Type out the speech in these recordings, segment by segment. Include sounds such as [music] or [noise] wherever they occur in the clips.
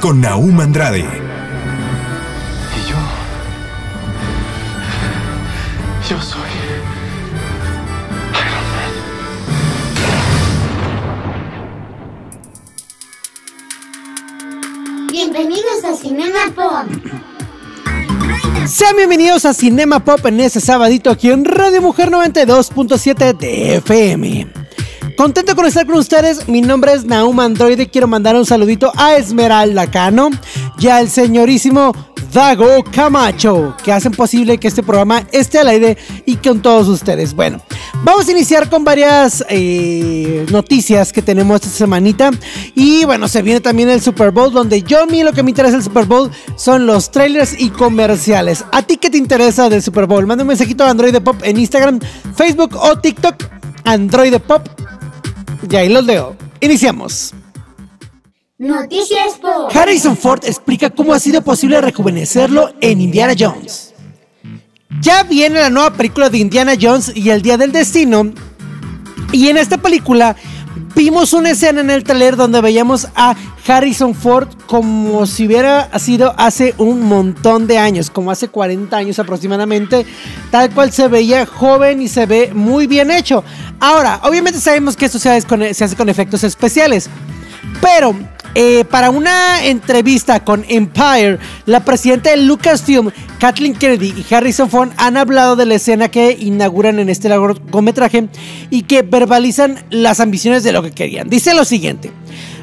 Con Naum Andrade, Y yo. Yo soy. Bienvenidos a Cinema Pop. Sean bienvenidos a Cinema Pop en este sabadito aquí en Radio Mujer 92.7 de FM. Contento con estar con ustedes, mi nombre es Naum Android quiero mandar un saludito a Esmeralda Cano y al señorísimo Dago Camacho, que hacen posible que este programa esté al aire y con todos ustedes. Bueno, vamos a iniciar con varias eh, noticias que tenemos esta semanita. Y bueno, se viene también el Super Bowl, donde yo a mí lo que me interesa del Super Bowl son los trailers y comerciales. ¿A ti qué te interesa del Super Bowl? Manda un mensajito a Android Pop en Instagram, Facebook o TikTok. Android Pop. Y ahí los leo. Iniciamos. Noticias Pop. Harrison Ford explica cómo ha sido posible rejuvenecerlo en Indiana Jones. Ya viene la nueva película de Indiana Jones y el Día del Destino. Y en esta película vimos una escena en el trailer donde veíamos a Harrison Ford como si hubiera sido hace un montón de años, como hace 40 años aproximadamente, tal cual se veía joven y se ve muy bien hecho. Ahora, obviamente sabemos que esto se hace con, se hace con efectos especiales, pero eh, para una entrevista con Empire, la presidenta de Lucasfilm, Kathleen Kennedy y Harrison Ford han hablado de la escena que inauguran en este largometraje y que verbalizan las ambiciones de lo que querían. Dice lo siguiente.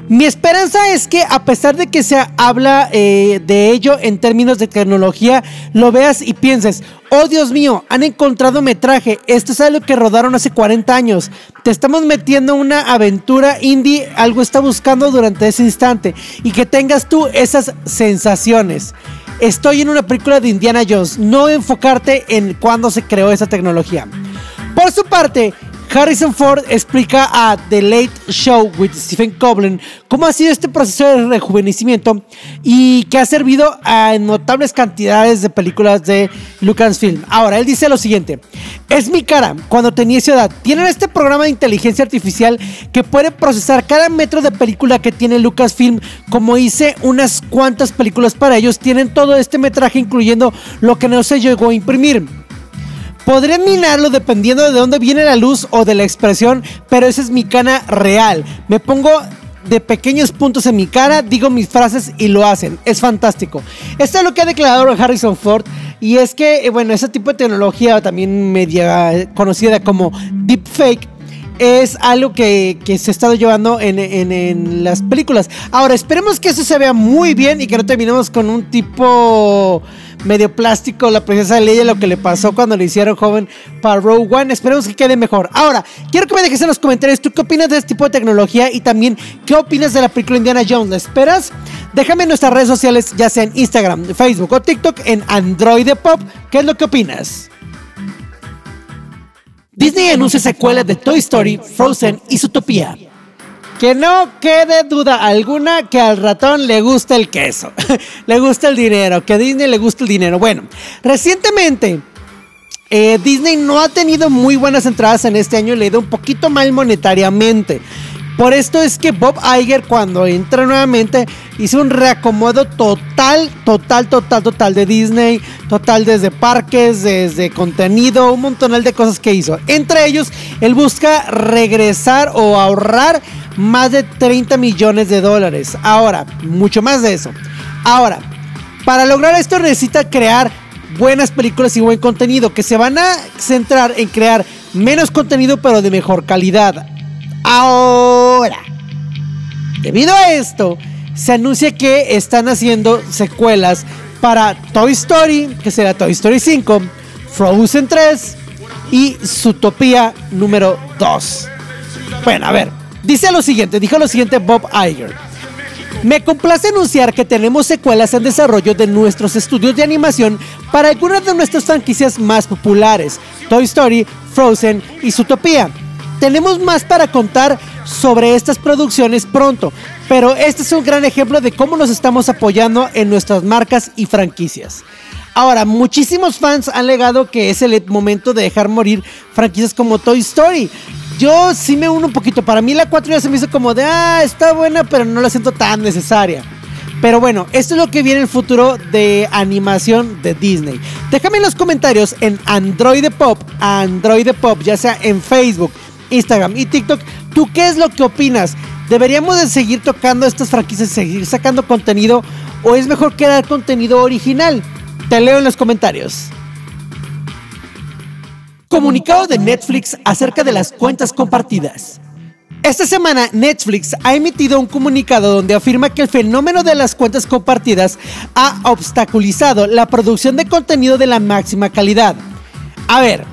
Mi esperanza es que a pesar de que se habla eh, de ello en términos de tecnología, lo veas y pienses, oh Dios mío, han encontrado metraje, esto es algo que rodaron hace 40 años, te estamos metiendo en una aventura indie, algo está buscando durante ese instante y que tengas tú esas sensaciones. Estoy en una película de Indiana Jones, no enfocarte en cuándo se creó esa tecnología. Por su parte, Harrison Ford explica a The Late Show with Stephen Colbert cómo ha sido este proceso de rejuvenecimiento y que ha servido a notables cantidades de películas de Lucasfilm. Ahora, él dice lo siguiente, es mi cara cuando tenía esa edad. Tienen este programa de inteligencia artificial que puede procesar cada metro de película que tiene Lucasfilm. Como hice unas cuantas películas para ellos, tienen todo este metraje incluyendo lo que no se llegó a imprimir. Podré minarlo dependiendo de dónde viene la luz o de la expresión, pero esa es mi cana real. Me pongo de pequeños puntos en mi cara, digo mis frases y lo hacen. Es fantástico. Esto es lo que ha declarado Harrison Ford. Y es que, eh, bueno, ese tipo de tecnología también media conocida como deepfake es algo que, que se ha estado llevando en, en- las películas. Ahora, esperemos que eso se vea muy bien y que no terminemos con un tipo medio plástico, la princesa Leia, lo que le pasó cuando le hicieron joven para Rogue One. Esperemos que quede mejor. Ahora, quiero que me dejes en los comentarios tú qué opinas de este tipo de tecnología y también qué opinas de la película Indiana Jones. ¿La esperas? Déjame en nuestras redes sociales, ya sea en Instagram, Facebook o TikTok, en Android Pop. ¿Qué es lo que opinas? Disney anuncia secuela de Toy Story, Frozen y Zootopia. Que no quede duda alguna que al ratón le gusta el queso, [laughs] le gusta el dinero, que a Disney le gusta el dinero. Bueno, recientemente eh, Disney no ha tenido muy buenas entradas en este año, le ha ido un poquito mal monetariamente. Por esto es que Bob Iger cuando entra nuevamente hizo un reacomodo total, total, total, total de Disney, total desde parques, desde contenido, un montonal de cosas que hizo. Entre ellos, él busca regresar o ahorrar más de 30 millones de dólares. Ahora, mucho más de eso. Ahora, para lograr esto necesita crear buenas películas y buen contenido que se van a centrar en crear menos contenido pero de mejor calidad. Ahora, debido a esto, se anuncia que están haciendo secuelas para Toy Story, que será Toy Story 5, Frozen 3 y Zootopia número 2. Bueno, a ver, dice lo siguiente, dijo lo siguiente Bob Iger. Me complace anunciar que tenemos secuelas en desarrollo de nuestros estudios de animación para algunas de nuestras franquicias más populares, Toy Story, Frozen y Zootopia. Tenemos más para contar sobre estas producciones pronto, pero este es un gran ejemplo de cómo nos estamos apoyando en nuestras marcas y franquicias. Ahora, muchísimos fans han legado que es el momento de dejar morir franquicias como Toy Story. Yo sí me uno un poquito. Para mí la 4 ya se me hizo como de, ah, está buena, pero no la siento tan necesaria. Pero bueno, esto es lo que viene en el futuro de animación de Disney. Déjame en los comentarios en Android Pop, Android Pop, ya sea en Facebook, Instagram y TikTok, ¿tú qué es lo que opinas? ¿Deberíamos de seguir tocando estas franquicias, seguir sacando contenido o es mejor crear contenido original? Te leo en los comentarios. Comunicado de Netflix acerca de las cuentas compartidas. Esta semana Netflix ha emitido un comunicado donde afirma que el fenómeno de las cuentas compartidas ha obstaculizado la producción de contenido de la máxima calidad. A ver,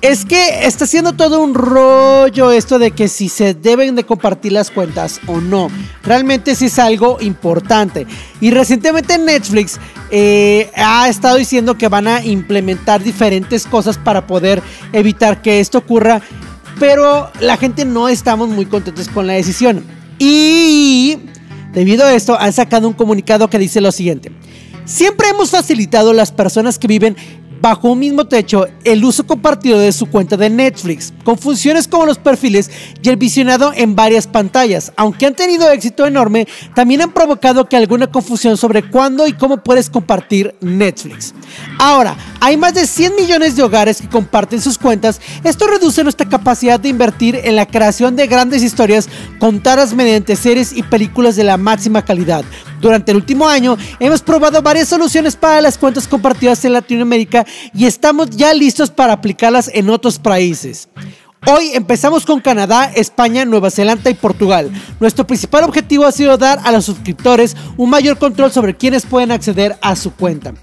es que está siendo todo un rollo esto de que si se deben de compartir las cuentas o no. Realmente sí es algo importante. Y recientemente Netflix eh, ha estado diciendo que van a implementar diferentes cosas para poder evitar que esto ocurra. Pero la gente no estamos muy contentos con la decisión. Y debido a esto han sacado un comunicado que dice lo siguiente. Siempre hemos facilitado a las personas que viven bajo un mismo techo el uso compartido de su cuenta de Netflix, con funciones como los perfiles y el visionado en varias pantallas. Aunque han tenido éxito enorme, también han provocado que alguna confusión sobre cuándo y cómo puedes compartir Netflix. Ahora, hay más de 100 millones de hogares que comparten sus cuentas. Esto reduce nuestra capacidad de invertir en la creación de grandes historias contadas mediante series y películas de la máxima calidad. Durante el último año hemos probado varias soluciones para las cuentas compartidas en Latinoamérica y estamos ya listos para aplicarlas en otros países. Hoy empezamos con Canadá, España, Nueva Zelanda y Portugal. Nuestro principal objetivo ha sido dar a los suscriptores un mayor control sobre quiénes pueden acceder a su cuenta.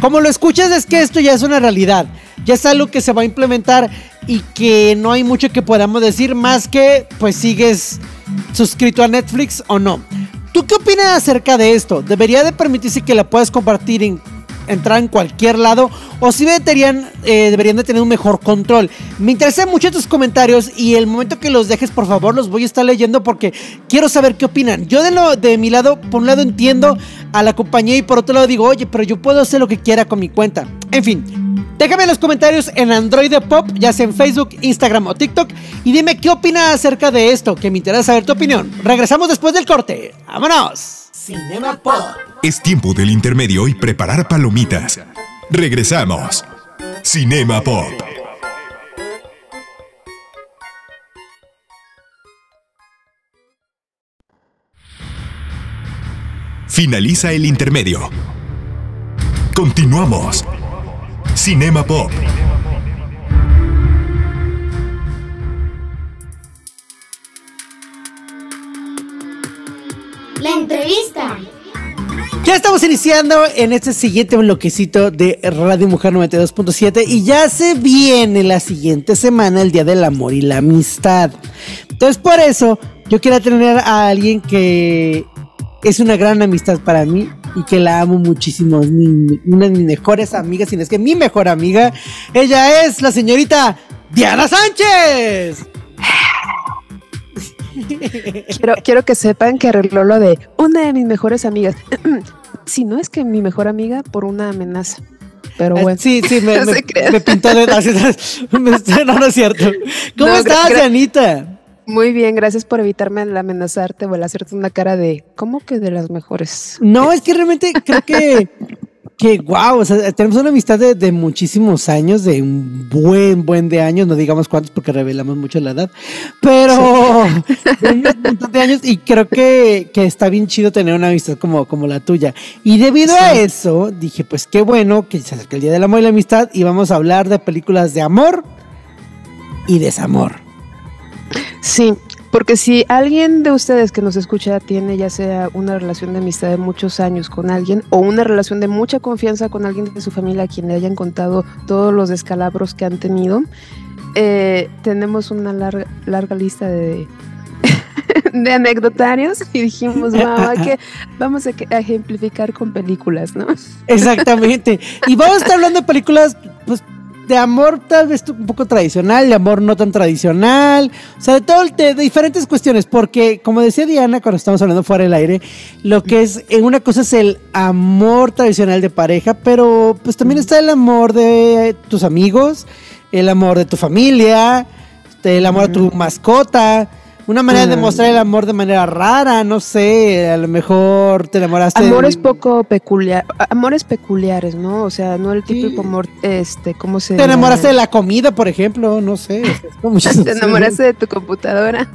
Como lo escuchas es que esto ya es una realidad, ya es algo que se va a implementar y que no hay mucho que podamos decir más que pues sigues suscrito a Netflix o no. ¿Tú qué opinas acerca de esto? ¿Debería de permitirse que la puedas compartir en entrar en cualquier lado o si deberían, eh, deberían de tener un mejor control. Me interesan mucho tus comentarios y el momento que los dejes, por favor, los voy a estar leyendo porque quiero saber qué opinan. Yo de, lo, de mi lado, por un lado entiendo a la compañía y por otro lado digo, oye, pero yo puedo hacer lo que quiera con mi cuenta. En fin, Déjame en los comentarios en Android Pop, ya sea en Facebook, Instagram o TikTok, y dime qué opinas acerca de esto, que me interesa saber tu opinión. Regresamos después del corte. ¡Vámonos! Cinema Pop. Es tiempo del intermedio y preparar palomitas. Regresamos. Cinema Pop. Finaliza el intermedio. Continuamos. Cinema Pop. La entrevista. Ya estamos iniciando en este siguiente bloquecito de Radio Mujer 92.7 y ya se viene la siguiente semana el Día del Amor y la Amistad. Entonces por eso yo quiero tener a alguien que es una gran amistad para mí y que la amo muchísimo. Es mi- una de mis mejores amigas, si no es que mi mejor amiga. Ella es la señorita Diana Sánchez. [laughs] Quiero, quiero que sepan que arregló lo de una de mis mejores amigas. [clears throat] si no es que mi mejor amiga por una amenaza. Pero Eh, bueno. Sí, sí, me, [laughs] No me- pintó de... [laughs] no, no es cierto. ¿Cómo No, estás, Dianita? Muy bien, gracias por evitarme el amenazarte o el hacerte una cara de ¿cómo que de las mejores? No, es que realmente creo que, que wow, o sea, tenemos una amistad de, de muchísimos años, de un buen, buen de años, no digamos cuántos porque revelamos mucho la edad, pero [laughs] de un montón de años y creo que, que está bien chido tener una amistad como, como la tuya. Y debido a eso, dije, pues qué bueno que se acerca el Día del Amor y la Amistad y vamos a hablar de películas de amor y desamor. Sí, porque si alguien de ustedes que nos escucha tiene ya sea una relación de amistad de muchos años con alguien o una relación de mucha confianza con alguien de su familia a quien le hayan contado todos los descalabros que han tenido, eh, tenemos una larga, larga lista de, [laughs] de anecdotarios y dijimos, hay que, vamos a, a ejemplificar con películas, ¿no? Exactamente. Y vamos a estar hablando de películas, pues, de amor tal vez un poco tradicional, de amor no tan tradicional, o sea, de todo el te- de diferentes cuestiones, porque como decía Diana cuando estamos hablando fuera del aire, lo que es, eh, una cosa es el amor tradicional de pareja, pero pues también está el amor de tus amigos, el amor de tu familia, el amor de tu mascota. Una manera de Ujú. mostrar el amor de manera rara, no sé, a lo mejor te enamoraste. Amores de- poco peculiar, amores peculiares, ¿no? O sea, no el típico amor, este, ¿cómo se Te enamoraste de la comida, por ejemplo, no sé. [laughs] Te enamoraste de tu computadora.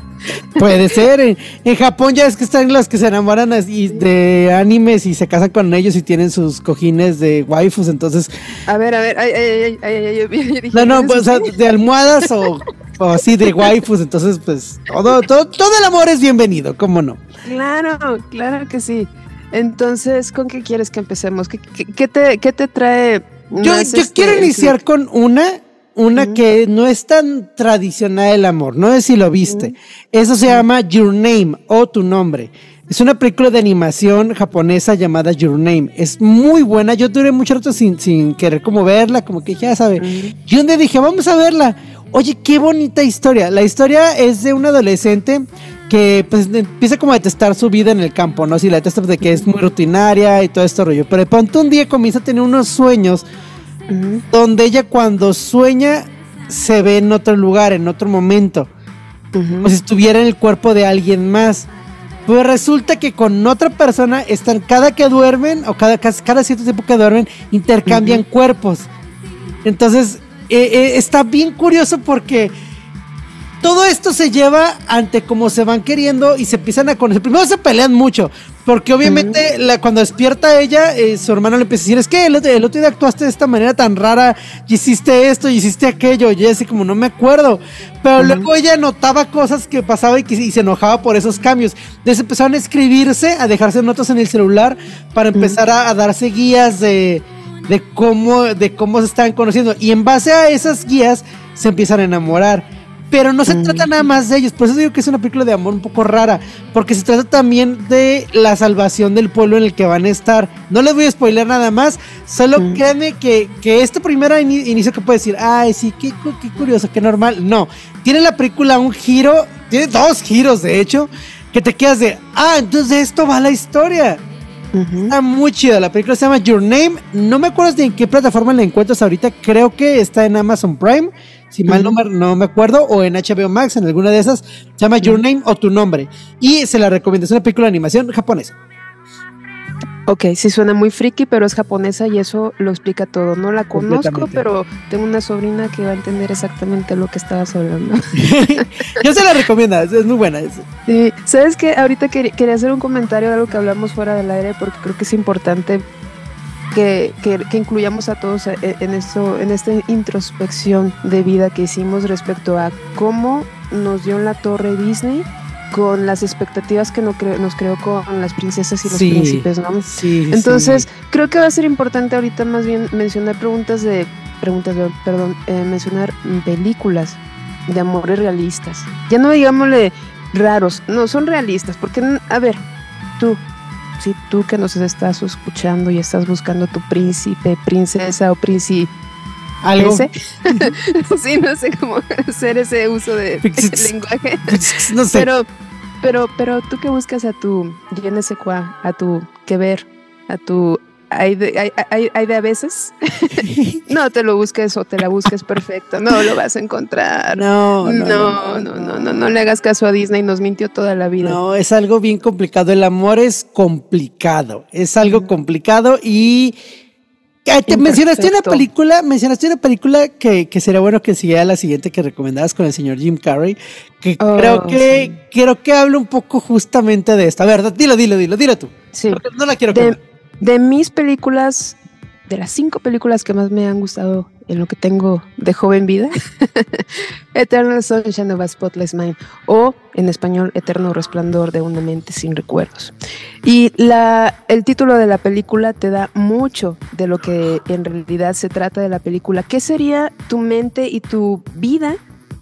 Puede ser. En, en Japón ya es que están los que se enamoran de animes y se casan con ellos y tienen sus cojines de waifus, entonces... A ver, a ver, ay, ay, ay, ay, ay, yo- [laughs] yo dije, No, no, ¿eso pues, o sea, sí? de almohadas o, [laughs] o así de waifus, entonces pues todo, todo, todo el amor es bienvenido, ¿cómo no? Claro, claro que sí. Entonces, ¿con qué quieres que empecemos? ¿Qué, qué- qué te, qué te trae? Yo, yo este, quiero iniciar con una, una que no es tan tradicional el amor, no sé si lo viste. Eso se llama Your Name o Tu Nombre. Es una película de animación japonesa llamada Your Name. Es muy buena. Yo duré mucho rato sin, sin querer como verla, como que ya sabe. Y un día dije, vamos a verla. Oye, qué bonita historia. La historia es de un adolescente que pues empieza como a detestar su vida en el campo, ¿no? Si la detesta de que es muy rutinaria y todo este rollo. Pero de pronto un día comienza a tener unos sueños donde ella cuando sueña se ve en otro lugar, en otro momento, como si estuviera en el cuerpo de alguien más. Pues resulta que con otra persona están cada que duermen o cada, cada, cada cierto tiempo que duermen intercambian cuerpos. Entonces eh, eh, está bien curioso porque todo esto se lleva ante cómo se van queriendo y se empiezan a conocer. Primero se pelean mucho, porque obviamente la- cuando despierta ella, eh, su hermano le empieza a decir, es que el, otro- el otro día actuaste de esta manera tan rara, y hiciste esto, y hiciste aquello, y así como no me acuerdo. Pero luego ella notaba cosas que pasaba y, que, y se enojaba por esos cambios. Entonces empezaron a escribirse, a dejarse notas en el celular para empezar a, a darse guías de, de cómo, de cómo se estaban conociendo. Y en base a esas guías se empiezan a enamorar. Pero no se trata nada más de ellos, por eso digo que es una película de amor un poco rara, porque se trata también de la salvación del pueblo en el que van a estar. No les voy a spoiler nada más, solo créanme que, que este primer ini- inicio que puede decir, ay, sí, qué, qué curioso, qué normal. No, tiene la película un giro, tiene dos giros de hecho, que te quedas de, ah, entonces de esto va la historia. Está muy chida. La película se llama Your Name. No me acuerdo de en qué plataforma la encuentras ahorita. Creo que está en Amazon Prime. Si mal no, me, no me acuerdo. O en HBO Max, en alguna de esas. Se llama Your Name o Tu Nombre. Y se la recomiendo. Es una película de animación japonesa. Ok, sí suena muy friki, pero es japonesa y eso lo explica todo. No la conozco, pero tengo una sobrina que va a entender exactamente lo que estabas hablando. [laughs] Yo se la recomiendo. Es, muy buena. Es- Sí, sabes que ahorita quer- quería hacer un comentario de algo que hablamos fuera del aire porque creo que es importante que, que- que incluyamos a todos e- en esto, en esta introspección de vida que hicimos respecto a cómo nos dio en la torre Disney con las expectativas que nos creó con las princesas y los Sí, príncipes, ¿no? sí, Entonces, sí. creo que va a ser importante ahorita más bien mencionar preguntas de, preguntas, de- perdón, eh, mencionar películas de amores realistas. Ya no digámosle raros, no, son realistas, porque, a ver, tú, si tú que nos estás escuchando y estás buscando tu príncipe, princesa o príncipe, Algo. ese, [laughs] sí, no sé cómo [laughs] hacer ese uso de [laughs] lenguaje. No sé. Pero, pero, pero tú que buscas a tu quoi, a tu que ver, a tu hay de, hay, hay- hay de a veces. [laughs] no te lo busques o te la busques perfecto. No lo vas a encontrar. No, no, no, no, no, no, no le hagas caso a Disney, nos mintió toda la vida. No, es algo bien complicado. El amor es complicado. Es algo complicado y. Te mencionaste una película, mencionaste una película que, que sería bueno que siguiera la siguiente que recomendabas con el señor Jim Carrey, que Oh, creo que creo que habla un poco justamente de esto. A ver, dilo, dilo, dilo, dilo tú. Sí. No la quiero de, de mis películas, de las cinco películas que más me han gustado en lo que tengo de joven vida, Eternal Sunshine of a Spotless Mind, o en español, Eterno Resplandor de una mente sin recuerdos. Y la, el título de la película te da mucho de lo que en realidad se trata de la película. ¿Qué sería tu mente y tu vida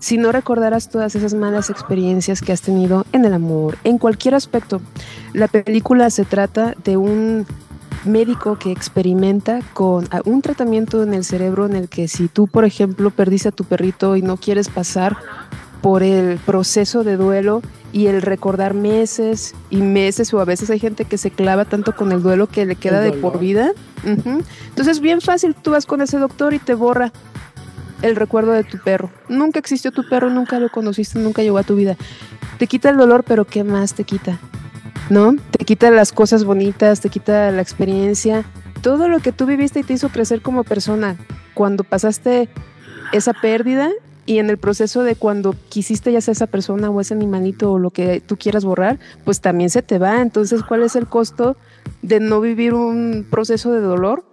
si no recordaras todas esas malas experiencias que has tenido en el amor, en cualquier aspecto. La película se trata de un médico que experimenta con un tratamiento en el cerebro en el que si tú, por ejemplo, perdiste a tu perrito y no quieres pasar por el proceso de duelo y el recordar meses y meses, o a veces hay gente que se clava tanto con el duelo que le queda de por vida. Entonces, bien fácil, tú vas con ese doctor y te borra el recuerdo de tu perro. Nunca existió tu perro, nunca lo conociste, nunca llegó a tu vida. Te quita el dolor, pero ¿qué más te quita? ¿No? Te quita las cosas bonitas, te quita la experiencia, todo lo que tú viviste y te hizo crecer como persona. Cuando pasaste esa pérdida y en el proceso de cuando quisiste ya sea esa persona o ese animalito o lo que tú quieras borrar, pues también se te va. Entonces, ¿cuál es el costo de no vivir un proceso de dolor?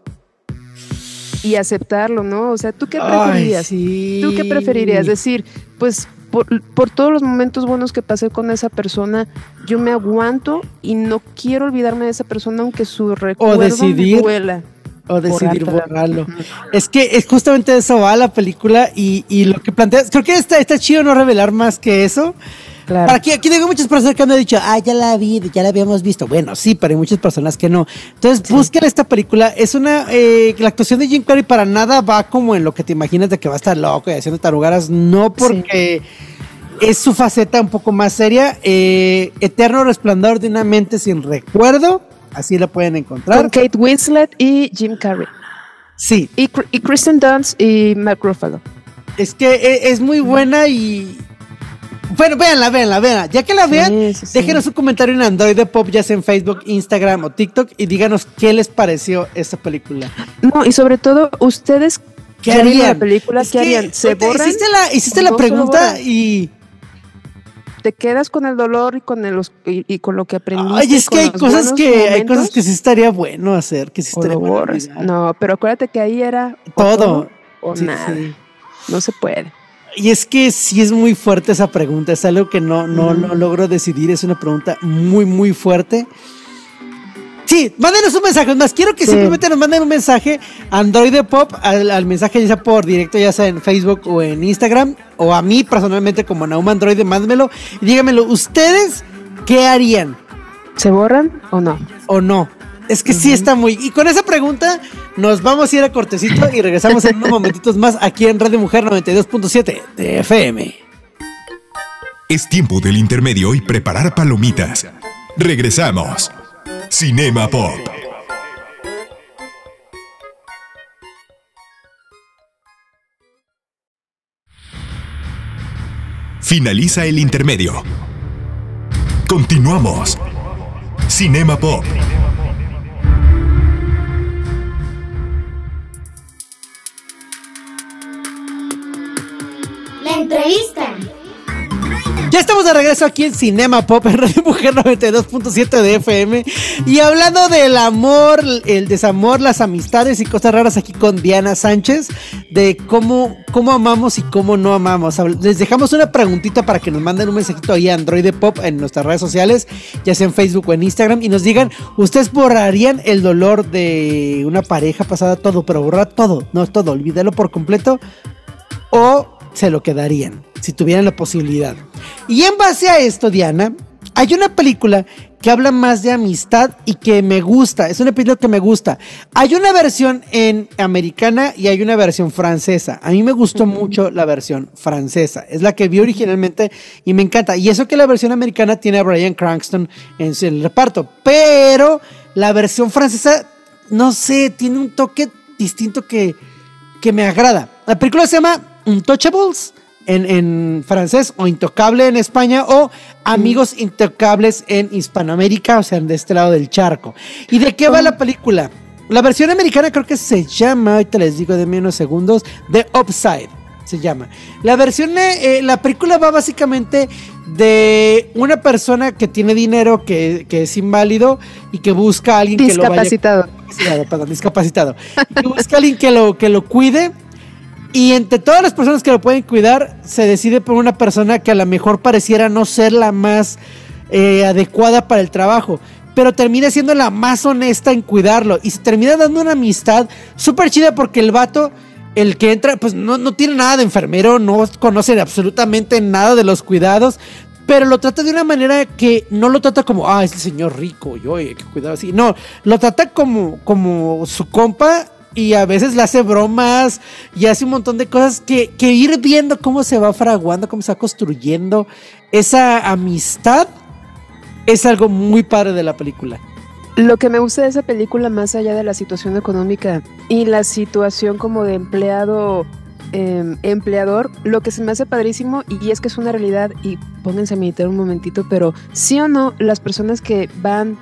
y aceptarlo, ¿no? O sea, ¿tú qué preferirías? ¿Tú qué preferirías? Decir, pues por, todos los momentos buenos que pasé con esa persona, yo me aguanto y no quiero olvidarme de esa persona aunque su recuerdo o decidir, me duela. O decidir borrarlo. Es que es justamente eso va la película y, y lo que planteas, creo que está, está chido no revelar más que eso, Claro. Aquí, aquí tengo muchas personas que han dicho, ah, ya la vi, ya la habíamos visto. Bueno, sí, pero hay muchas personas que no. Entonces, busquen esta película. Es una, eh, la actuación de Jim Carrey para nada va como en lo que te imaginas de que va a estar loco y haciendo tarugaras. No porque es su faceta un poco más seria. Eh, Eterno resplandor de una mente sin recuerdo. Así la pueden encontrar. Con Kate Winslet y Jim Carrey. Sí. Y, Kristen Dunst y Mark Ruffalo. Es que eh, es muy buena y bueno, véanla, véanla, véanla. Ya que la vean, déjenos un comentario en Android de Pop, ya sea en Facebook, Instagram o TikTok, y díganos qué les pareció esta película. No, y sobre todo, ustedes ¿Qué harían? La película, ¿Qué harían? ¿Se borran? Hiciste la, hiciste la pregunta y te quedas con el dolor y con el y, con lo que aprendiste. Ay, es que hay cosas que hay cosas que sí estaría bueno hacer, que sí estaría bueno. No, pero acuérdate que ahí era todo, o, nada. No se puede. Y es que sí es muy fuerte esa pregunta, es algo que no, no, logro decidir, es una pregunta muy, muy fuerte. Sí, mándenos un mensaje, más quiero que simplemente nos manden un mensaje Android Pop al, mensaje ya sea por directo, ya sea en Facebook o en Instagram, o a mí personalmente como Nauma Android, mándenmelo y díganmelo, ¿ustedes qué harían? ¿Se borran o no? O no. Es que sí está muy. Y con esa pregunta nos vamos a ir a cortecito y regresamos en unos momentitos más aquí en Radio Mujer 92.7 de FM. Es tiempo del intermedio y preparar palomitas. Regresamos. Cinema Pop. Finaliza el intermedio. Continuamos. Cinema Pop. Entrevista. Ya estamos de regreso aquí en Cinema Pop en Radio Mujer 92.7 de FM y hablando del amor, el desamor, las amistades y cosas raras aquí con Diana Sánchez de cómo, cómo amamos y cómo no amamos. Les dejamos una preguntita para que nos manden un mensajito ahí a Android Pop en nuestras redes sociales, ya sea en Facebook o en Instagram y nos digan, ¿ustedes borrarían el dolor de una pareja pasada todo, pero borrar todo, no todo, olvídalo por completo o se lo quedarían si tuvieran la posibilidad. Y en base a esto, Diana, hay una película que habla más de amistad y que me gusta. Es una película que me gusta. Hay una versión en americana y hay una versión francesa. A mí me gustó mucho la versión francesa. Es la que vi originalmente y me encanta. Y eso que la versión americana tiene a Brian Cranston en el reparto. Pero la versión francesa, no sé, tiene un toque distinto que, que me agrada. La película se llama Untouchables en, francés o Intocable en España o Amigos Intocables en Hispanoamérica, o sea, de este lado del charco. ¿Y de qué va la película? La versión americana creo que se llama, ahorita les digo de menos segundos, The Upside se llama. La versión, eh, la película va básicamente de una persona que tiene dinero, que, es inválido y que busca a alguien que lo vaya... Discapacitado. Perdón, discapacitado. que busca a alguien que lo, que lo cuide y entre todas las personas que lo pueden cuidar, se decide por una persona que a lo mejor pareciera no ser la más eh, adecuada para el trabajo. Pero termina siendo la más honesta en cuidarlo. Y se termina dando una amistad súper chida porque el vato el que entra, pues no, no tiene nada de enfermero, no conoce absolutamente nada de los cuidados, pero lo trata de una manera que no lo trata como, ah, es señor rico, yo hay que cuidar así. No, lo trata como, como su compa y a veces le hace bromas y hace un montón de cosas que, que ir viendo cómo se va fraguando, cómo se va construyendo esa amistad es algo muy padre de la película. Lo que me gusta de esa película, más allá de la situación económica y la situación como de empleado, eh, empleador, lo que se me hace padrísimo, y es que es una realidad, y pónganse a meditar un momentito, pero sí o no, las personas que van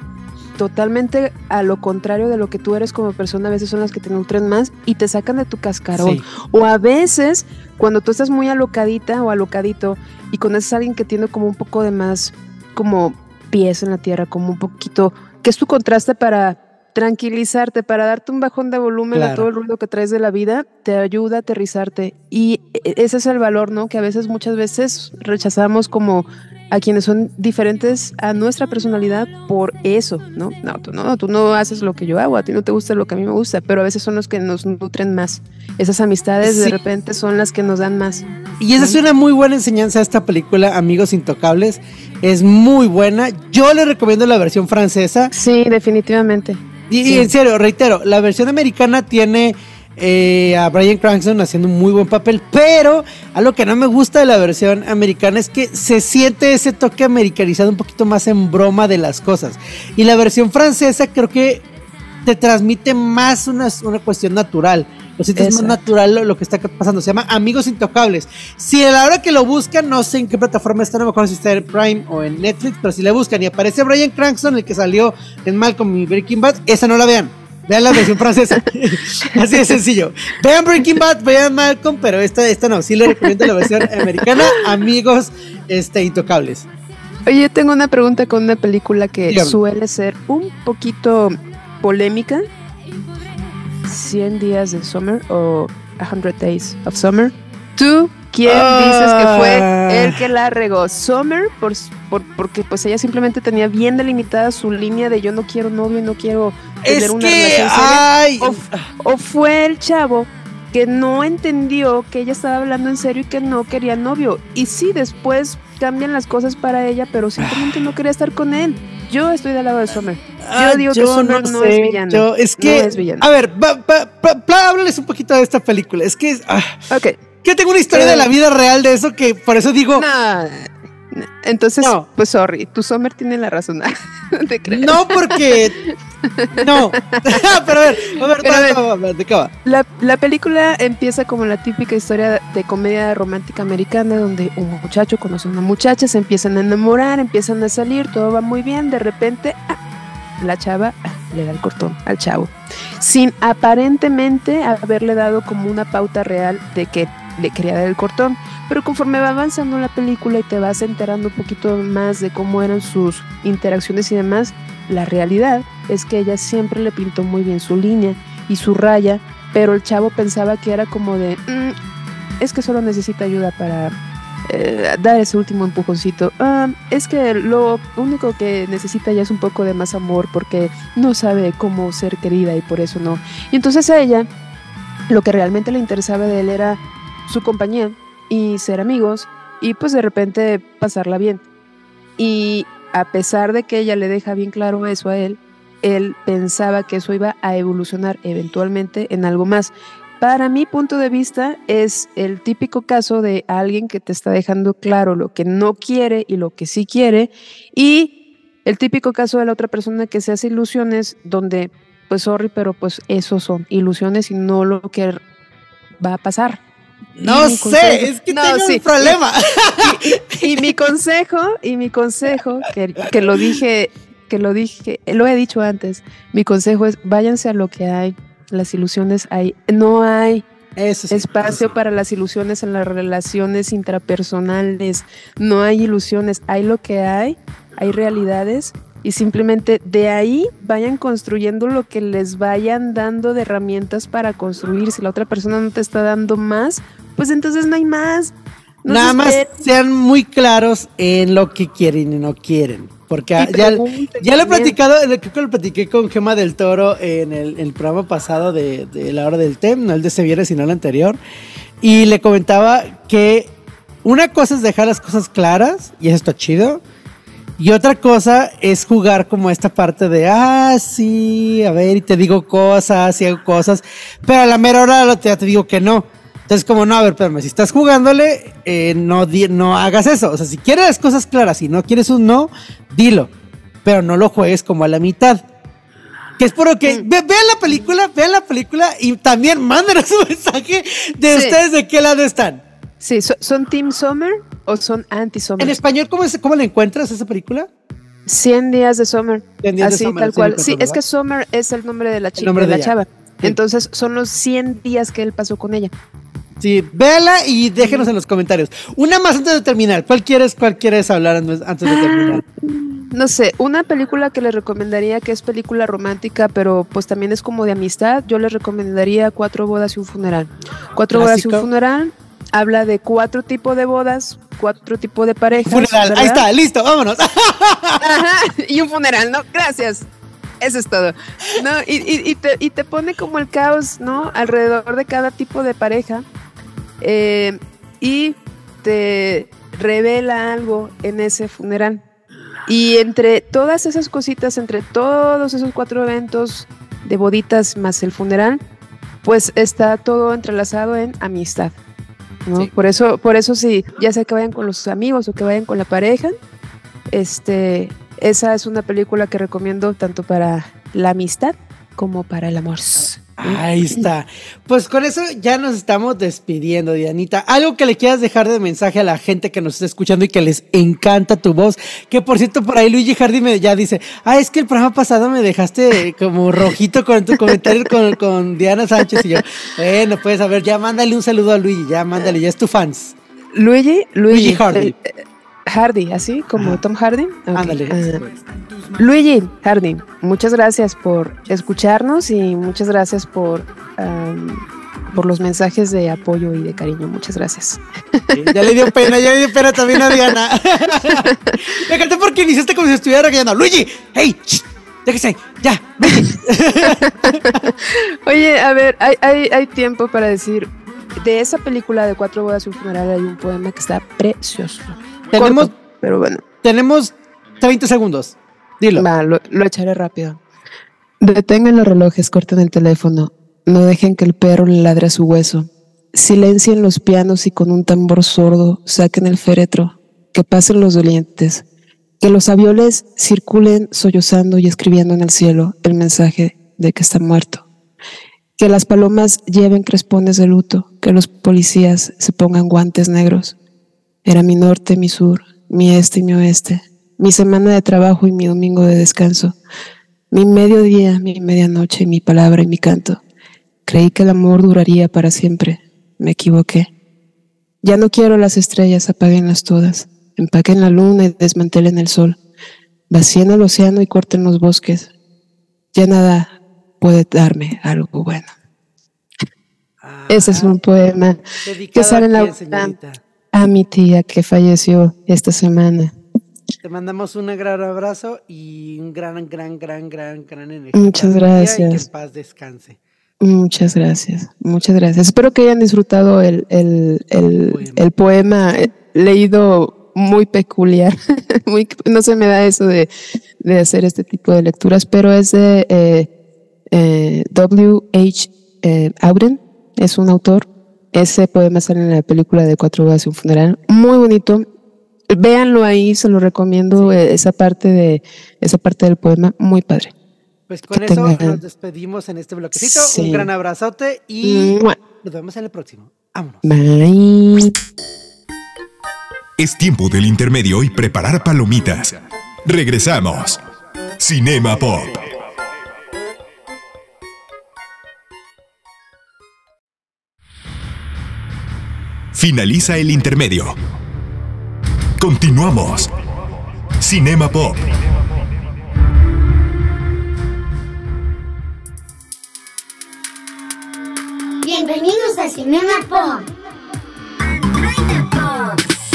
totalmente a lo contrario de lo que tú eres como persona, a veces son las que te nutren más y te sacan de tu cascarón. Sí. O a veces, cuando tú estás muy alocadita o alocadito y conoces a alguien que tiene como un poco de más, como pies en la tierra, como un poquito, que es tu contraste para tranquilizarte, para darte un bajón de volumen a todo el ruido que traes de la vida, te ayuda a aterrizarte. Y e- ese es el valor, ¿no? Que a veces, muchas veces rechazamos como a quienes son diferentes a nuestra personalidad por eso, ¿no? No, tú no, tú no haces lo que yo hago, a ti no te gusta lo que a mí me gusta, pero a veces son los que nos nutren más. Esas amistades Sí. de repente son las que nos dan más. Y esa es una muy buena enseñanza esta película, Amigos Intocables. Es muy buena. Yo le recomiendo la versión francesa. Sí, definitivamente. Y, en serio, reitero, la versión americana tiene eh, a Brian Cranston haciendo un muy buen papel, pero algo que no me gusta de la versión americana es que se siente ese toque americanizado un poquito más en broma de las cosas. Y la versión francesa creo que te transmite más una, una cuestión natural. Lo sientes más natural lo, lo que está pasando. Se llama Amigos Intocables. Si a la hora que lo buscan, no sé en qué plataforma está, no me acuerdo si está en Prime o en Netflix, pero si le buscan y aparece Brian Cranston, el que salió en Malcolm y Breaking Bad, esa no la vean. Vean la versión francesa. [laughs] Así de sencillo. Vean Breaking Bad, vean Malcolm, pero esta, esta no. Sí le recomiendo la versión americana. Amigos este, Intocables. Oye, tengo una pregunta con una película que Dígame. suele ser un poquito polémica. 100 días de Summer o 100 Days of Summer. ¿Tú quién dices que Ah. fue el que la regó? Summer, por, por- porque pues ella simplemente tenía bien delimitada su línea de yo no quiero novio y no quiero tener Es una que, relación seria. ay, O, o fue el chavo que no entendió que ella estaba hablando en serio y que no quería novio. Y sí, después cambian las cosas para ella, pero simplemente no quería estar con él. Yo estoy del lado de Summer. Ah, digo que Summer no es villana. yo- es No que, es villana. a ver, háblales un poquito de esta película. Es que, ah, Ok. Que tengo una historia Eh. de la vida real de eso que por eso digo. Entonces, No. pues sorry, tu Summer tiene la razón. [laughs] no te creas. no porque, no. [laughs] [laughs] Pero a ver, a ver, Pero a ver. va, ¿de qué va? La, la película empieza como la típica historia de comedia romántica americana donde un muchacho conoce a una muchacha, se empiezan a enamorar, empiezan a salir, todo va muy bien, de repente ah, la chava ah, le da el cortón al chavo, sin aparentemente haberle dado como una pauta real de que le quería dar el cortón. Pero conforme va avanzando la película y te vas enterando un poquito más de cómo eran sus interacciones y demás, la realidad es que ella siempre le pintó muy bien su línea y su raya, pero el chavo pensaba que era como de, "Mm, es que solo necesita ayuda para eh, dar ese último empujoncito. Ah, es que lo único que necesita ya es un poco de más amor porque no sabe cómo ser querida y por eso no. Y entonces a ella lo que realmente le interesaba de él era su compañía y ser amigos y pues de repente pasarla bien. Y a pesar de que ella le deja bien claro eso a él, él pensaba que eso iba a evolucionar eventualmente en algo más. Para mi punto de vista es el típico caso de alguien que te está dejando claro lo que no quiere y lo que sí quiere y el típico caso de la otra persona que se hace ilusiones donde pues sorry, pero pues eso son ilusiones y no lo que va a pasar. No sé, es que No, tengo sí. un problema. Y mi consejo, y mi consejo, que, que lo dije, que lo dije, lo he dicho antes, mi consejo es váyanse a lo que hay. Las ilusiones hay, no hay Eso sí, espacio para las ilusiones en las relaciones intrapersonales, no hay ilusiones, hay lo que hay, hay realidades y simplemente de ahí vayan construyendo lo que les vayan dando de herramientas para construir. Si la otra persona no te está dando más, pues entonces no hay más. No Nada más sean muy claros en lo que quieren y no quieren. Porque Y ya, ya lo he platicado, creo que lo platiqué con Gema del Toro en el, el programa pasado de, de la hora del TEM, no el de este viernes, sino el anterior. Y le comentaba que una cosa es dejar las cosas claras, y eso está chido. Y otra cosa es jugar como esta parte de, ah, sí, a ver, y te digo cosas, y hago cosas, pero a la mera hora lo- ya te digo que no. Entonces, como, no, a ver, espérame, si estás jugándole, eh, no, di- no hagas eso. O sea, si quieres las cosas claras y no quieres un no, dilo. Pero no lo juegues como a la mitad. Que es por lo que, ve- vean la película, vean la película y también mándenos [laughs] un mensaje de Sí. ustedes de qué lado están. Sí, so- ¿son Team Summer o son Anti-Summer? En español, ¿cómo, es, ¿cómo la encuentras esa película? 100 días de Summer. 100 días de Así, Summer, tal cual. Sí, es que Summer es el nombre de la chica, nombre de, de la ella. chava. Sí. Entonces son los 100 días que él pasó con ella. Sí, véala y déjenos en los comentarios. Una más antes de terminar. ¿Cuál quieres, cuál quieres hablar antes de terminar? No sé, una película que les recomendaría que es película romántica, pero pues también es como de amistad, yo les recomendaría Cuatro bodas y un funeral. Cuatro bodas y Clásico. un funeral habla de cuatro tipos de bodas, cuatro tipos de parejas. Funeral. Ahí está, listo, vámonos. [laughs] Ajá, y un funeral, ¿no? Gracias. Eso es todo. No, y, y- y te, y te pone como el caos, ¿no? Alrededor de cada tipo de pareja. eh, y te revela algo en ese funeral. Y entre todas esas cositas, entre todos esos cuatro eventos de boditas más el funeral, pues está todo entrelazado en amistad. ¿No? Sí. Por eso, por eso sí, ya sea que vayan con los amigos o que vayan con la pareja, este, esa es una película que recomiendo tanto para la amistad como para el amor. Ahí está. Pues con eso ya nos estamos despidiendo, Dianita. Algo que le quieras dejar de mensaje a la gente que nos está escuchando y que les encanta tu voz. Que por cierto, por ahí Luigi Hardy me ya dice: Ah, es que el programa pasado me dejaste como rojito con tu comentario con, con Diana Sánchez. Y yo, bueno, pues a ver, ya mándale un saludo a Luigi, ya mándale, ya es tu fans. Luigi, Luigi, Luigi Hardy. eh, Hardy, así como. Tom Hardy. Ok, Ándale. ah, Luigi Hardy, muchas gracias por escucharnos y muchas gracias por, por los mensajes de apoyo y de cariño. Muchas gracias. Sí, Ya le dio pena, ya le dio pena también a Diana. [laughs] me encantó porque iniciaste como si estuviera regañando. Luigi, hey, shh, déjese, ya. [laughs] Oye, a ver, hay, hay, hay tiempo para decir, de esa película de Cuatro bodas y un funeral hay un poema que está precioso. Tenemos, Corto, pero bueno. tenemos 30 segundos. Dilo. Lo, echaré rápido. Detengan los relojes, corten el teléfono. No dejen que el perro le ladre su hueso. Silencien los pianos y con un tambor sordo saquen el féretro. Que pasen los dolientes. Que los avioles circulen sollozando y escribiendo en el cielo el mensaje de que está muerto. Que las palomas lleven crespones de luto. Que los policías se pongan guantes negros. Era mi norte, mi sur, mi este y mi oeste mi semana de trabajo y mi domingo de descanso, mi mediodía, mi medianoche, mi palabra y mi canto. Creí que el amor duraría para siempre. Me equivoqué. Ya no quiero las estrellas, apáguenlas todas. Empaquen la luna y desmantelen el sol. Vacíen el océano y corten los bosques. Ya nada puede darme algo bueno. Ese es un poema que sale en la a mi tía que falleció esta semana. Te mandamos un gran abrazo y un gran, gran, gran, gran, gran energía. Muchas tía Y que gracias. paz descanse. Muchas gracias, muchas gracias. Espero que hayan disfrutado el, el, el, Poema. el poema leído muy peculiar. [laughs] muy, no se me da eso de, de hacer este tipo de lecturas, pero es de eh, eh, W.H. eh, Auden, es un autor. Ese poema sale en la película de Cuatro bodas y un funeral. Muy bonito. Véanlo ahí, se lo recomiendo, eh, esa parte de esa parte del poema, muy padre. Pues con Que eso tengan- nos despedimos en este bloquecito. Sí. Un gran abrazote y Mua. nos vemos en el próximo. Vámonos. Bye. Es tiempo del intermedio y preparar palomitas. Regresamos. Cinema Pop. Finaliza el intermedio. Continuamos. Cinema Pop. Bienvenidos a Cinema Pop.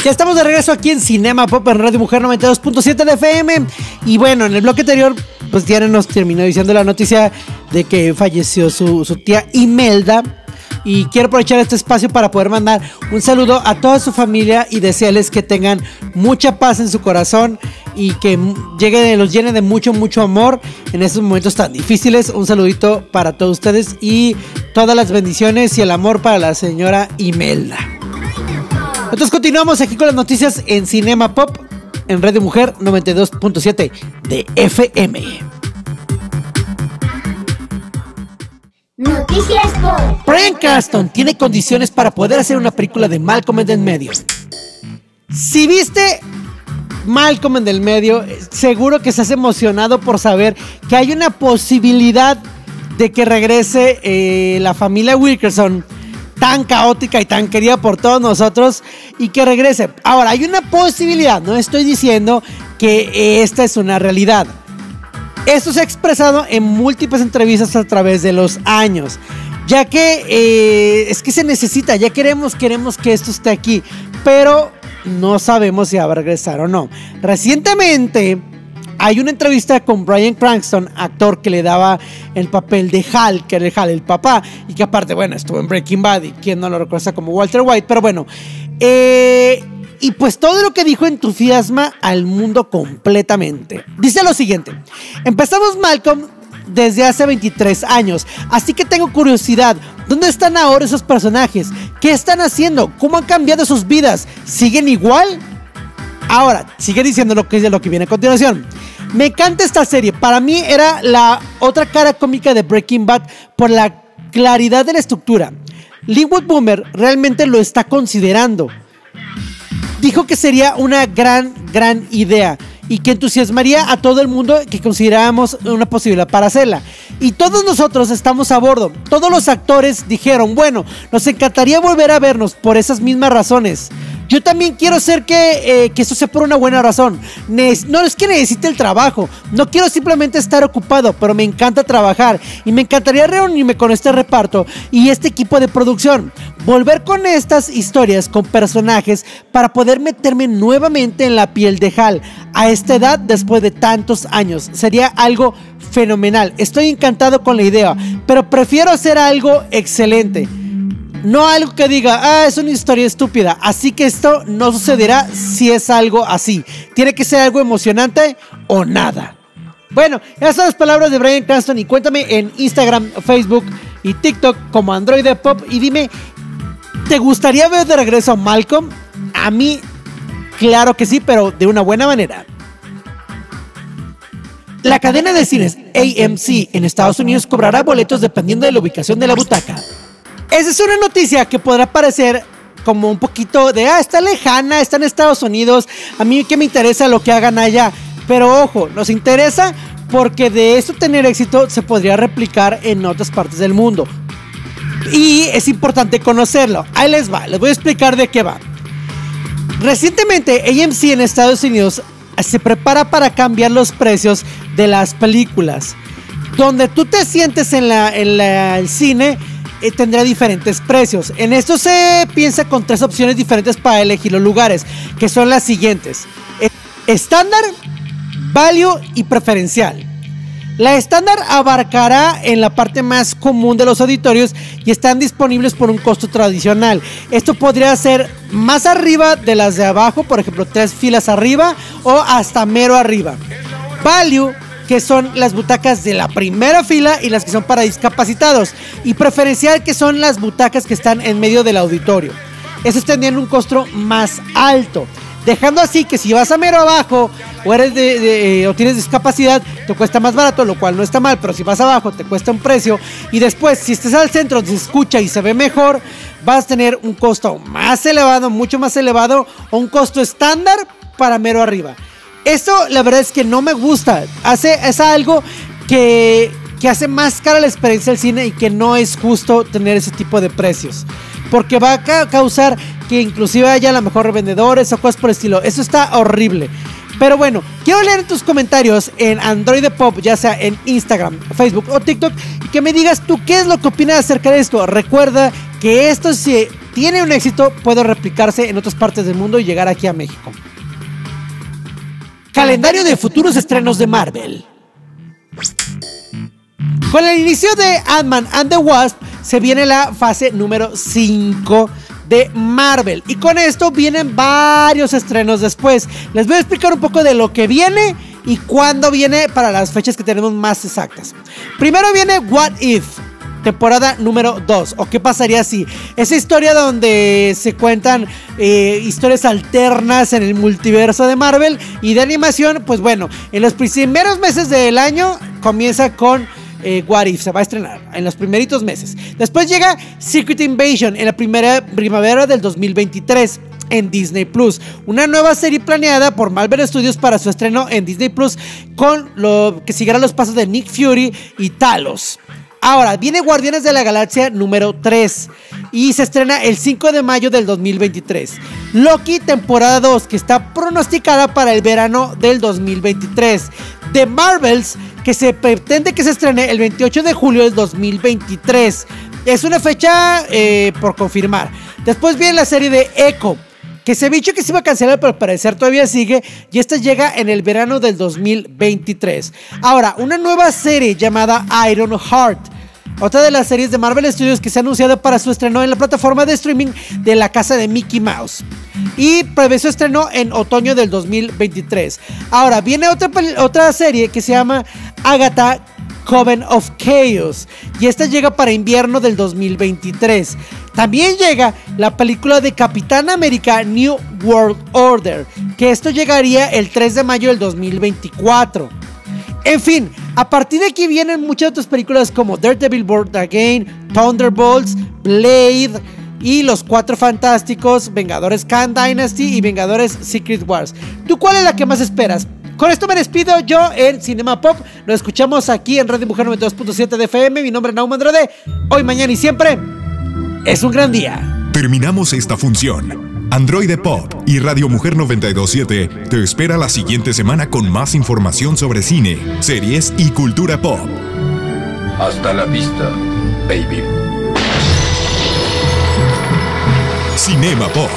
Ya estamos de regreso aquí en Cinema Pop en Radio Mujer 92.7 de FM. Y bueno, en el bloque anterior, pues Diana nos terminó diciendo la noticia de que falleció su, su tía Imelda. Y quiero aprovechar este espacio para poder mandar un saludo a toda su familia y desearles que tengan mucha paz en su corazón y que llegue, los llene de mucho, mucho amor en estos momentos tan difíciles. Un saludito para todos ustedes y todas las bendiciones y el amor para la señora Imelda. Entonces continuamos aquí con las noticias en Cinema Pop en de Mujer 92.7 de FM. Noticias. Brian Cranston tiene condiciones para poder hacer una película de Malcolm en el medio. Si viste Malcolm en el medio, seguro que estás emocionado por saber que hay una posibilidad de que regrese eh, la familia Wilkerson tan caótica y tan querida por todos nosotros y que regrese. Ahora, hay una posibilidad, no estoy diciendo que esta es una realidad. Esto se ha expresado en múltiples entrevistas a través de los años, ya que eh, es que se necesita, ya queremos, queremos que esto esté aquí, pero no sabemos si va a regresar o no. Recientemente hay una entrevista con Brian Cranston, actor que le daba el papel de Hal, que era el Hal, el papá, y que aparte, bueno, estuvo en Breaking Bad y quien no lo recuerda como Walter White, pero bueno. Eh, y pues todo lo que dijo entusiasma al mundo completamente. Dice lo siguiente, empezamos Malcolm desde hace 23 años, así que tengo curiosidad, ¿dónde están ahora esos personajes? ¿Qué están haciendo? ¿Cómo han cambiado sus vidas? ¿Siguen igual? Ahora, sigue diciendo lo que, lo que viene a continuación. Me encanta esta serie. Para mí era la otra cara cómica de Breaking Bad por la claridad de la estructura. Linwood Boomer realmente lo está considerando. Dijo que sería una gran, gran idea y que entusiasmaría a todo el mundo que considerábamos una posibilidad para hacerla. Y todos nosotros estamos a bordo. Todos los actores dijeron, bueno, nos encantaría volver a vernos por esas mismas razones. Yo también quiero ser que, eh, que eso sea por una buena razón. no es que necesite el trabajo. No quiero simplemente estar ocupado, pero me encanta trabajar. Y me encantaría reunirme con este reparto y este equipo de producción. Volver con estas historias, con personajes, para poder meterme nuevamente en la piel de Hal. A esta edad, después de tantos años. Sería algo fenomenal. Estoy encantado con la idea, pero prefiero hacer algo excelente. No algo que diga, ah, es una historia estúpida. Así que esto no sucederá si es algo así. Tiene que ser algo emocionante o nada. Bueno, esas son las palabras de Brian Cranston y cuéntame en Instagram, Facebook y TikTok como Android Pop y dime, ¿te gustaría ver de regreso a Malcolm? A mí, claro que sí, pero de una buena manera. La cadena de cines AMC en Estados Unidos cobrará boletos dependiendo de la ubicación de la butaca. Esa es una noticia que podrá parecer como un poquito de, ah, está lejana, está en Estados Unidos, a mí que me interesa lo que hagan allá. Pero ojo, nos interesa porque de esto tener éxito se podría replicar en otras partes del mundo. Y es importante conocerlo. Ahí les va, les voy a explicar de qué va. Recientemente AMC en Estados Unidos se prepara para cambiar los precios de las películas. Donde tú te sientes en, la, en el cine eh, tendrá diferentes precios. En esto se piensa con tres opciones diferentes para elegir los lugares, que son las siguientes. Eh, estándar, value y preferencial. La estándar abarcará en la parte más común de los auditorios y están disponibles por un costo tradicional. Esto podría ser más arriba de las de abajo, por ejemplo, tres filas arriba o hasta mero arriba. Value que son las butacas de la primera fila y las que son para discapacitados, y preferencial que son las butacas que están en medio del auditorio. Esos tendrían un costo más alto, dejando así que si vas a mero abajo o eres de, o tienes discapacidad, te cuesta más barato, lo cual no está mal, pero si vas abajo te cuesta un precio y después si estás al centro se escucha y se ve mejor, vas a tener un costo más elevado, mucho más elevado o un costo estándar para mero arriba. Esto la verdad es que no me gusta. Hace, es algo que, que hace más cara la experiencia del cine y que no es justo tener ese tipo de precios. Porque va a causar que inclusive haya a mejor revendedores o cosas por el estilo. Eso está horrible. Pero bueno, quiero leer tus comentarios en Android Pop, ya sea en Instagram, Facebook o TikTok, y que me digas tú qué es lo que opinas acerca de esto. Recuerda que esto se tiene un éxito, puede replicarse en otras partes del mundo y llegar aquí a México. Calendario de futuros estrenos de Marvel. Con el inicio de Ant-Man and the Wasp se viene la fase número 5 de Marvel. Y con esto vienen varios estrenos después. Les voy a explicar un poco de lo que viene y cuándo viene para las fechas que tenemos más exactas. Primero viene What If. Temporada número 2. ¿O qué pasaría si? Esa historia donde se cuentan eh, historias alternas en el multiverso de Marvel y de animación. Pues bueno, en los primeros meses del año comienza con eh, What If, se va a estrenar en los primeritos meses. Después llega Secret Invasion en la primera primavera del 2023 en Disney Plus. Una nueva serie planeada por Marvel Studios para su estreno en Disney Plus con lo que seguirá los pasos de Nick Fury y Talos. Ahora, viene Guardianes de la Galaxia número 3 y se estrena el 5 de mayo del 2023. Loki temporada 2 que está pronosticada para el verano del 2023. The Marvels que se pretende que se estrene el 28 de julio del 2023. Es una fecha eh, por confirmar. Después viene la serie de Echo que se ha dicho que se iba a cancelar, pero al parecer todavía sigue. Y esta llega en el verano del 2023. Ahora, una nueva serie llamada Iron Heart. Otra de las series de Marvel Studios que se ha anunciado para su estreno en la plataforma de streaming de la casa de Mickey Mouse. Y prevé su estreno en otoño del 2023. Ahora, viene otra, otra serie que se llama Agatha Coven of Chaos. Y esta llega para invierno del 2023. También llega la película de Capitán América New World Order. Que esto llegaría el 3 de mayo del 2024. En fin, a partir de aquí vienen muchas otras películas como Daredevil Born Again, Thunderbolts, Blade y Los Cuatro Fantásticos, Vengadores Khan Dynasty y Vengadores Secret Wars. ¿Tú cuál es la que más esperas? Con esto me despido yo en Cinema Pop. Nos escuchamos aquí en Radio Mujer 92.7 de FM. Mi nombre es Naum Andrade. Hoy, mañana y siempre es un gran día. Terminamos esta función. Android Pop y Radio Mujer 927 te espera la siguiente semana con más información sobre cine, series y cultura pop. Hasta la vista, baby. Cinema Pop.